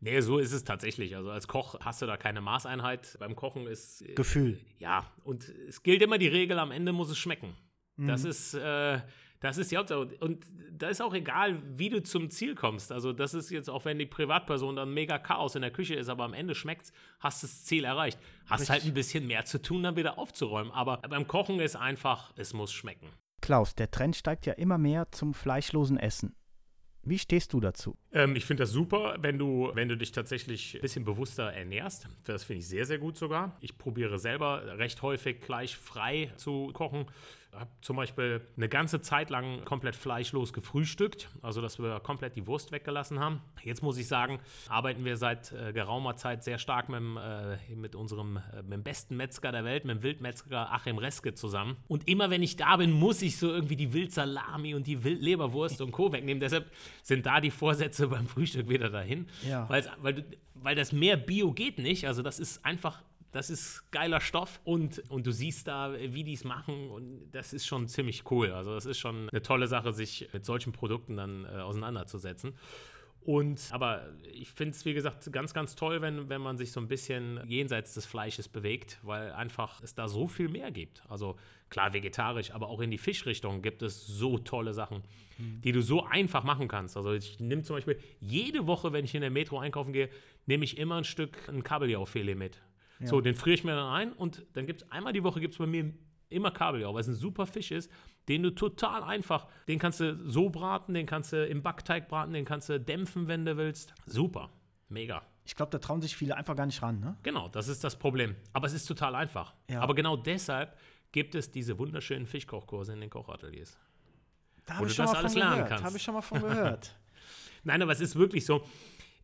Nee, so ist es tatsächlich. Also als Koch hast du da keine Maßeinheit. Beim Kochen ist. Äh, Gefühl. Ja, und es gilt immer die Regel, am Ende muss es schmecken. Mhm. Das ist. Äh, das ist die Hauptsache. Und da ist auch egal, wie du zum Ziel kommst. Also, das ist jetzt auch, wenn die Privatperson dann mega Chaos in der Küche ist, aber am Ende schmeckt's, hast das Ziel erreicht. Hast Richtig. halt ein bisschen mehr zu tun, dann wieder aufzuräumen. Aber beim Kochen ist einfach, es muss schmecken. Klaus, der Trend steigt ja immer mehr zum fleischlosen Essen. Wie stehst du dazu? Ähm, ich finde das super, wenn du, wenn du dich tatsächlich ein bisschen bewusster ernährst. Das finde ich sehr, sehr gut sogar. Ich probiere selber recht häufig fleischfrei zu kochen. Habe zum Beispiel eine ganze Zeit lang komplett fleischlos gefrühstückt, also dass wir komplett die Wurst weggelassen haben. Jetzt muss ich sagen, arbeiten wir seit äh, geraumer Zeit sehr stark mit, äh, mit unserem äh, mit dem besten Metzger der Welt, mit dem Wildmetzger Achim Reske zusammen. Und immer wenn ich da bin, muss ich so irgendwie die Wildsalami und die Wildleberwurst und Co. wegnehmen. Deshalb sind da die Vorsätze beim Frühstück wieder dahin. Ja. Weil, weil das mehr Bio geht nicht. Also das ist einfach das ist geiler Stoff und, und du siehst da, wie die es machen und das ist schon ziemlich cool. Also das ist schon eine tolle Sache, sich mit solchen Produkten dann äh, auseinanderzusetzen. Und aber ich finde es, wie gesagt, ganz, ganz toll, wenn, wenn man sich so ein bisschen jenseits des Fleisches bewegt, weil einfach es da so viel mehr gibt. Also klar vegetarisch, aber auch in die Fischrichtung gibt es so tolle Sachen, mhm. die du so einfach machen kannst. Also ich nehme zum Beispiel jede Woche, wenn ich in der Metro einkaufen gehe, nehme ich immer ein Stück ein Kabeljaufilet mit. Ja. So, den friere ich mir dann ein und dann gibt es einmal die Woche gibt es bei mir immer Kabeljau, weil es ein super Fisch ist, den du total einfach, den kannst du so braten, den kannst du im Backteig braten, den kannst du dämpfen, wenn du willst. Super, mega. Ich glaube, da trauen sich viele einfach gar nicht ran, ne? Genau, das ist das Problem. Aber es ist total einfach. Ja. Aber genau deshalb gibt es diese wunderschönen Fischkochkurse in den Kochateliers. Da habe ich schon das mal von gehört. Habe ich schon mal von gehört. Nein, aber es ist wirklich so.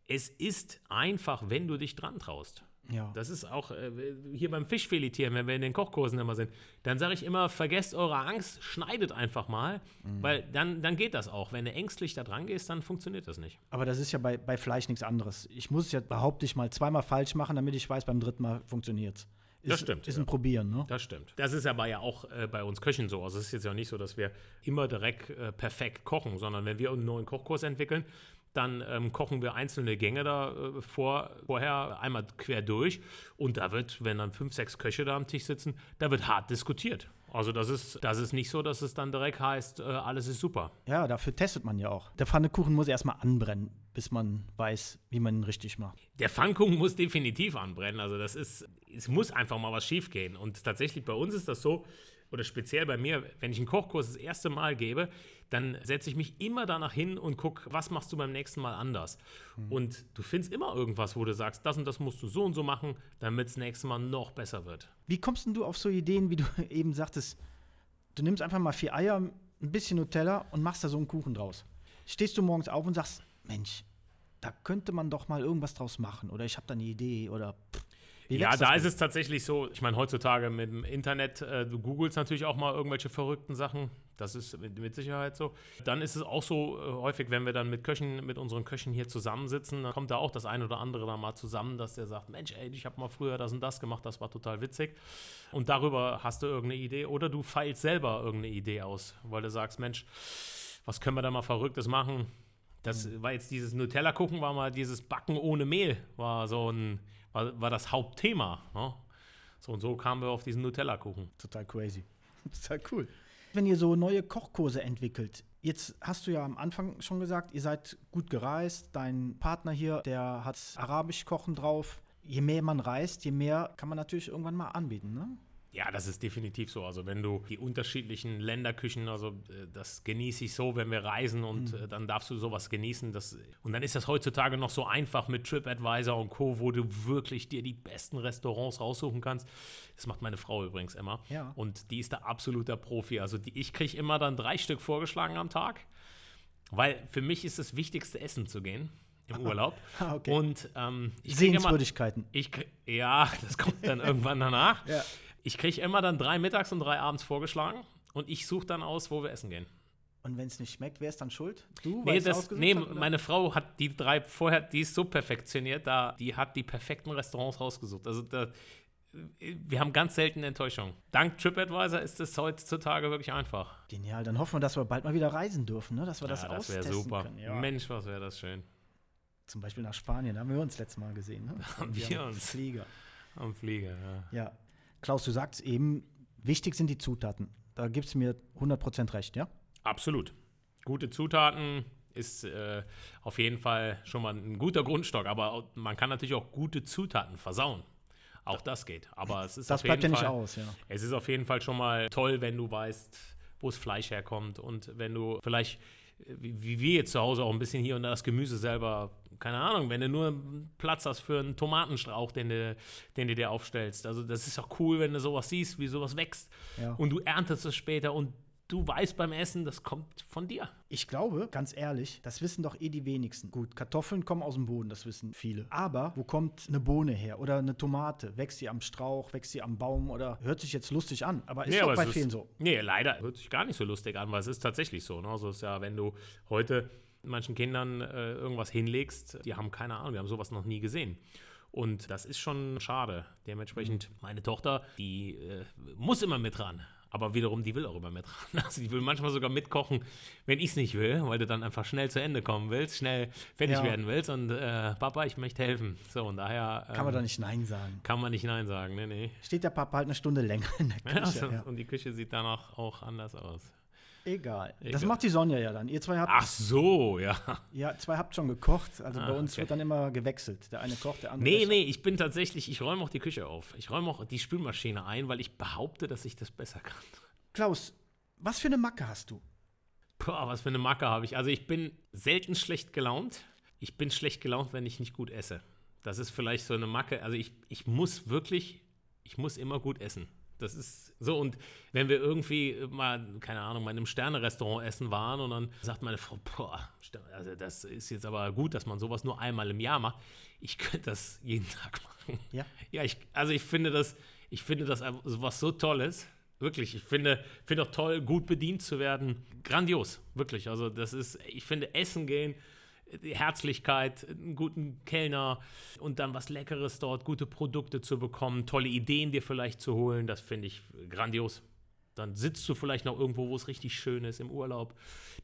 Es ist einfach, wenn du dich dran traust. Ja. Das ist auch äh, hier beim Fischfiletieren, wenn wir in den Kochkursen immer sind, dann sage ich immer, vergesst eure Angst, schneidet einfach mal, mhm. weil dann, dann geht das auch. Wenn du ängstlich da dran gehst, dann funktioniert das nicht. Aber das ist ja bei, bei Fleisch nichts anderes. Ich muss es ja behaupte ich mal zweimal falsch machen, damit ich weiß, beim dritten Mal funktioniert es. Das stimmt. Ist ein Probieren, ne? Das stimmt. Das ist aber ja auch äh, bei uns Köchen so. Also es ist jetzt ja nicht so, dass wir immer direkt äh, perfekt kochen, sondern wenn wir einen neuen Kochkurs entwickeln, dann ähm, kochen wir einzelne Gänge da äh, vor, vorher einmal quer durch. Und da wird, wenn dann fünf, sechs Köche da am Tisch sitzen, da wird hart diskutiert. Also das ist, das ist nicht so, dass es dann direkt heißt, äh, alles ist super. Ja, dafür testet man ja auch. Der Pfannekuchen muss erstmal anbrennen, bis man weiß, wie man ihn richtig macht. Der Pfannkuchen muss definitiv anbrennen. Also das ist, es muss einfach mal was schief gehen. Und tatsächlich bei uns ist das so, oder speziell bei mir, wenn ich einen Kochkurs das erste Mal gebe, dann setze ich mich immer danach hin und gucke, was machst du beim nächsten Mal anders. Mhm. Und du findest immer irgendwas, wo du sagst, das und das musst du so und so machen, damit es nächste Mal noch besser wird. Wie kommst denn du auf so Ideen, wie du eben sagtest, du nimmst einfach mal vier Eier, ein bisschen Nutella und machst da so einen Kuchen draus. Stehst du morgens auf und sagst, Mensch, da könnte man doch mal irgendwas draus machen oder ich habe da eine Idee oder pff, ja, da ist es tatsächlich so, ich meine, heutzutage mit dem Internet, äh, du googelst natürlich auch mal irgendwelche verrückten Sachen. Das ist mit, mit Sicherheit so. Dann ist es auch so äh, häufig, wenn wir dann mit Köchen, mit unseren Köchen hier zusammensitzen, dann kommt da auch das eine oder andere dann mal zusammen, dass der sagt, Mensch, ey, ich habe mal früher das und das gemacht, das war total witzig. Und darüber hast du irgendeine Idee oder du feilst selber irgendeine Idee aus, weil du sagst, Mensch, was können wir da mal Verrücktes machen? Das mhm. war jetzt dieses Nutella-Gucken, war mal dieses Backen ohne Mehl, war so ein war, war das Hauptthema. Ne? So und so kamen wir auf diesen Nutella-Kuchen. Total crazy. Total cool. Wenn ihr so neue Kochkurse entwickelt, jetzt hast du ja am Anfang schon gesagt, ihr seid gut gereist. Dein Partner hier, der hat Arabisch Kochen drauf. Je mehr man reist, je mehr kann man natürlich irgendwann mal anbieten, ne? Ja, das ist definitiv so. Also wenn du die unterschiedlichen Länderküchen, also äh, das genieße ich so, wenn wir reisen und mhm. Äh, dann darfst du sowas genießen. Das, und dann ist das heutzutage noch so einfach mit TripAdvisor und Co., wo du wirklich dir die besten Restaurants raussuchen kannst. Das macht meine Frau übrigens immer. Ja. Und die ist der absoluter Profi. Also die, ich kriege immer dann drei Stück vorgeschlagen am Tag, weil für mich ist das Wichtigste, essen zu gehen im Urlaub. Ah, okay. Und ähm, ich Sehenswürdigkeiten. Immer, ich, ja, das kommt dann irgendwann danach. ja. Ich kriege immer dann drei mittags und drei abends vorgeschlagen und ich suche dann aus, wo wir essen gehen. Und wenn es nicht schmeckt, wer ist dann schuld? Du? Nee, das, nee hat, meine Frau hat die drei vorher, die ist so perfektioniert, da, die hat die perfekten Restaurants rausgesucht. Also da, wir haben ganz selten Enttäuschung. Dank TripAdvisor ist es heutzutage wirklich einfach. Genial, dann hoffen wir, dass wir bald mal wieder reisen dürfen, ne? dass wir das ja, das austesten super. können. Ja. Mensch, was wäre das schön. Zum Beispiel nach Spanien, da haben wir uns letztes Mal gesehen. Ne? Da haben wir, wir uns. Flieger. Am Flieger, ja. Ja, Klaus, du sagst eben, wichtig sind die Zutaten. Da gibst du mir 100% recht, ja? Absolut. Gute Zutaten ist äh, auf jeden Fall schon mal ein guter Grundstock, aber man kann natürlich auch gute Zutaten versauen. Auch das geht. Aber es ist das auf jeden bleibt Fall, ja nicht aus, ja. Es ist auf jeden Fall schon mal toll, wenn du weißt, wo das Fleisch herkommt und wenn du vielleicht, wie, wie wir jetzt zu Hause auch ein bisschen hier und da das Gemüse selber keine Ahnung, wenn du nur Platz hast für einen Tomatenstrauch, den du, den du dir aufstellst. Also das ist auch cool, wenn du sowas siehst, wie sowas wächst Ja. und du erntest es später und du weißt beim Essen, das kommt von dir. Ich glaube, ganz ehrlich, das wissen doch eh die wenigsten. Gut, Kartoffeln kommen aus dem Boden, das wissen viele. Aber wo kommt eine Bohne her oder eine Tomate? Wächst sie am Strauch, wächst sie am Baum oder hört sich jetzt lustig an, aber ist Nee, doch aber bei vielen ist, so. Nee, leider hört sich gar nicht so lustig an, weil es ist tatsächlich so. Ne? Also es ist ja, wenn du heute manchen Kindern äh, irgendwas hinlegst, die haben keine Ahnung, die haben sowas noch nie gesehen. Und das ist schon schade. Dementsprechend, meine Tochter, die äh, muss immer mit ran. Aber wiederum, die will auch immer mit ran. Also die will manchmal sogar mitkochen, wenn ich es nicht will, weil du dann einfach schnell zu Ende kommen willst, schnell fertig Ja. werden willst. Und äh, Papa, ich möchte helfen. So, und daher ähm, Kann man da nicht Nein sagen. kann man nicht Nein sagen. Nee, nee. Steht der Papa halt eine Stunde länger in der Ja, Küche. so, Ja, Und die Küche sieht danach auch anders aus. Egal. Das Egal. macht die Sonja ja dann. Ihr zwei habt, Ach so, ja. ja, zwei habt schon gekocht. Also Ah, bei uns okay. wird dann immer gewechselt. Der eine kocht, der andere Nee, nee, ich bin tatsächlich, ich räume auch die Küche auf. Ich räume auch die Spülmaschine ein, weil ich behaupte, dass ich das besser kann. Klaus, was für eine Macke hast du? Boah, was für eine Macke habe ich. Also ich bin selten schlecht gelaunt. Ich bin schlecht gelaunt, wenn ich nicht gut esse. Das ist vielleicht so eine Macke. Also ich, ich muss wirklich, ich muss immer gut essen. Das ist so. Und wenn wir irgendwie mal, keine Ahnung, mal in einem Sterne-Restaurant essen waren und dann sagt meine Frau, boah, also das ist jetzt aber gut, dass man sowas nur einmal im Jahr macht. Ich könnte das jeden Tag machen. Ja. Ja, ich, also ich finde das, ich finde das einfach was so Tolles. Wirklich, ich finde, finde auch toll, gut bedient zu werden. Grandios, wirklich. Also das ist, ich finde, Essen gehen, die Herzlichkeit, einen guten Kellner und dann was Leckeres dort, gute Produkte zu bekommen, tolle Ideen dir vielleicht zu holen, das finde ich grandios. Dann sitzt du vielleicht noch irgendwo, wo es richtig schön ist, im Urlaub,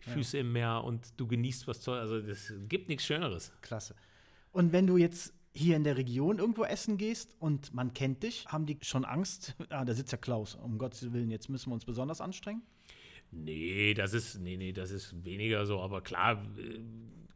die Füße im Meer und du genießt was Tolles. Also das gibt nichts Schöneres. Klasse. Und wenn du jetzt hier in der Region irgendwo essen gehst und man kennt dich, haben die schon Angst? Ah, da sitzt ja Klaus. Um Gottes Willen, jetzt müssen wir uns besonders anstrengen. Nee, das ist, nee, nee, das ist weniger so, aber klar, äh,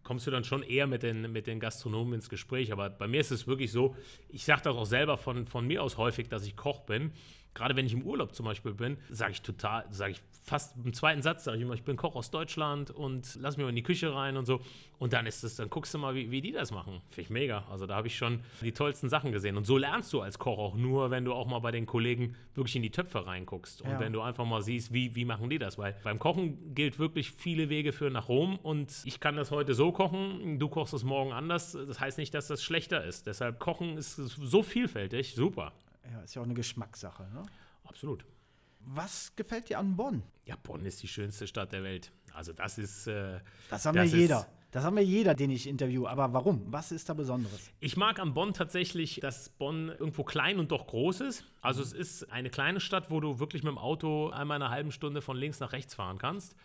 kommst du dann schon eher mit den, mit den Gastronomen ins Gespräch. Aber bei mir ist es wirklich so, ich sage das auch selber von, von mir aus häufig, dass ich Koch bin. Gerade wenn ich im Urlaub zum Beispiel bin, sage ich total, sage ich fast im zweiten Satz, sage ich immer, ich bin Koch aus Deutschland und lass mich mal in die Küche rein und so. Und dann ist es, dann guckst du mal, wie, wie die das machen. Finde ich mega. Also da habe ich schon die tollsten Sachen gesehen. Und so lernst du als Koch auch nur, wenn du auch mal bei den Kollegen wirklich in die Töpfe reinguckst. Und Ja. wenn du einfach mal siehst, wie, wie machen die das. Weil beim Kochen gilt wirklich, viele Wege führen nach Rom. Und ich kann das heute so kochen, du kochst es morgen anders. Das heißt nicht, dass das schlechter ist. Deshalb Kochen ist so vielfältig. Super. Ja, ist ja auch eine Geschmackssache. Ne? Absolut. Was gefällt dir an Bonn? Ja, Bonn ist die schönste Stadt der Welt. Also das ist... Äh, Das haben Das wir ist- jeder. Das haben wir jeder, den ich interviewe. Aber warum? Was ist da Besonderes? Ich mag an Bonn tatsächlich, dass Bonn irgendwo klein und doch groß ist. Also es ist eine kleine Stadt, wo du wirklich mit dem Auto einmal in einer halben Stunde von links nach rechts fahren kannst.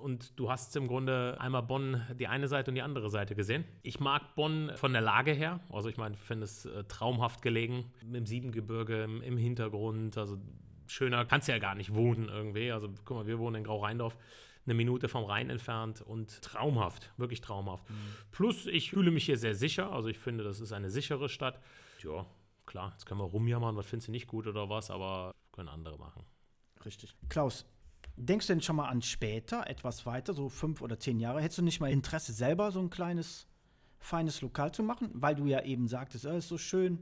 Und du hast im Grunde einmal Bonn die eine Seite und die andere Seite gesehen. Ich mag Bonn von der Lage her. Also ich meine, ich finde es äh, traumhaft gelegen. Im Siebengebirge, im, im Hintergrund. Also schöner kannst du ja gar nicht wohnen irgendwie. Also guck mal, wir wohnen in Grau-Rheindorf eine Minute vom Rhein entfernt und traumhaft, wirklich traumhaft. Plus, ich fühle mich hier sehr sicher. Also ich finde, das ist eine sichere Stadt. Ja, klar, jetzt können wir rumjammern, was findest du nicht gut oder was, aber können andere machen. Richtig. Klaus, denkst du denn schon mal an später, etwas weiter, so fünf oder zehn Jahre? Hättest du nicht mal Interesse, selber so ein kleines, feines Lokal zu machen? Weil du ja eben sagtest, es ist so schön,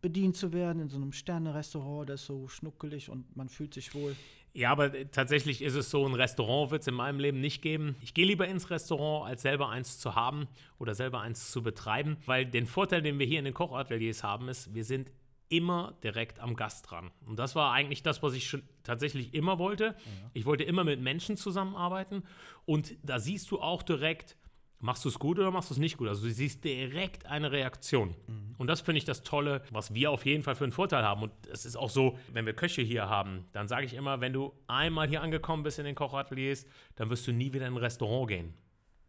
bedient zu werden in so einem Sterne-Restaurant, das ist so schnuckelig und man fühlt sich wohl. Ja, aber tatsächlich ist es so, ein Restaurant wird es in meinem Leben nicht geben. Ich gehe lieber ins Restaurant, als selber eins zu haben oder selber eins zu betreiben, weil den Vorteil, den wir hier in den Kochateliers haben, ist, wir sind immer direkt am Gast dran. Und das war eigentlich das, was ich schon tatsächlich immer wollte. Ich wollte immer mit Menschen zusammenarbeiten und da siehst du auch direkt, Machst du es gut oder machst du es nicht gut? Also du siehst direkt eine Reaktion. Und das finde ich das Tolle, was wir auf jeden Fall für einen Vorteil haben. Und es ist auch so, wenn wir Köche hier haben, dann sage ich immer, wenn du einmal hier angekommen bist in den Kochateliers, dann wirst du nie wieder in ein Restaurant gehen.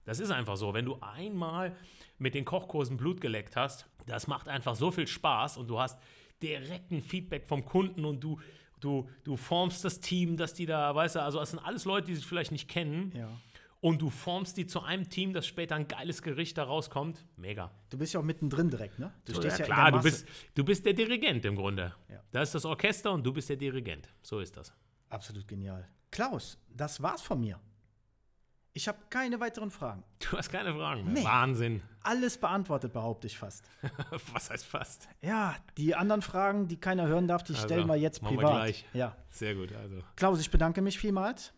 Das ist einfach so. Wenn du einmal mit den Kochkursen Blut geleckt hast, das macht einfach so viel Spaß und du hast direkten Feedback vom Kunden und du, du, du formst das Team, dass die da, weißt du, also es sind alles Leute, die sich vielleicht nicht kennen Ja. Und du formst die zu einem Team, dass später ein geiles Gericht da rauskommt. Mega. Du bist ja auch mittendrin direkt, ne? Du ja, in klar, der du bist, du bist der Dirigent im Grunde. Ja. Da ist das Orchester und du bist der Dirigent. So ist das. Absolut genial. Klaus, das war's von mir. Ich habe keine weiteren Fragen. Du hast keine Fragen mehr. Nee. Wahnsinn. Alles beantwortet, behaupte ich fast. Was heißt fast? Ja, die anderen Fragen, die keiner hören darf, die Also, stellen wir jetzt machen wir privat. gleich. Ja. Sehr gut, also. Klaus, ich bedanke mich vielmals.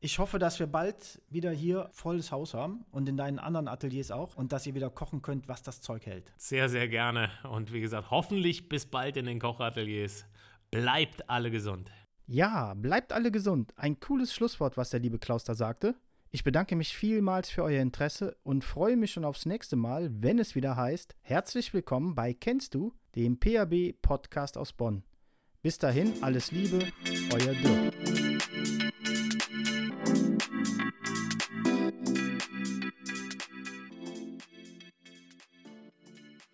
Ich hoffe, dass wir bald wieder hier volles Haus haben und in deinen anderen Ateliers auch und dass ihr wieder kochen könnt, was das Zeug hält. Sehr, sehr gerne. Und wie gesagt, hoffentlich bis bald in den Kochateliers. Bleibt alle gesund. Ja, bleibt alle gesund. Ein cooles Schlusswort, was der liebe Klaus da sagte. Ich bedanke mich vielmals für euer Interesse und freue mich schon aufs nächste Mal, wenn es wieder heißt, herzlich willkommen bei Kennst du, dem PAB Podcast aus Bonn. Bis dahin, alles Liebe, euer Dirk.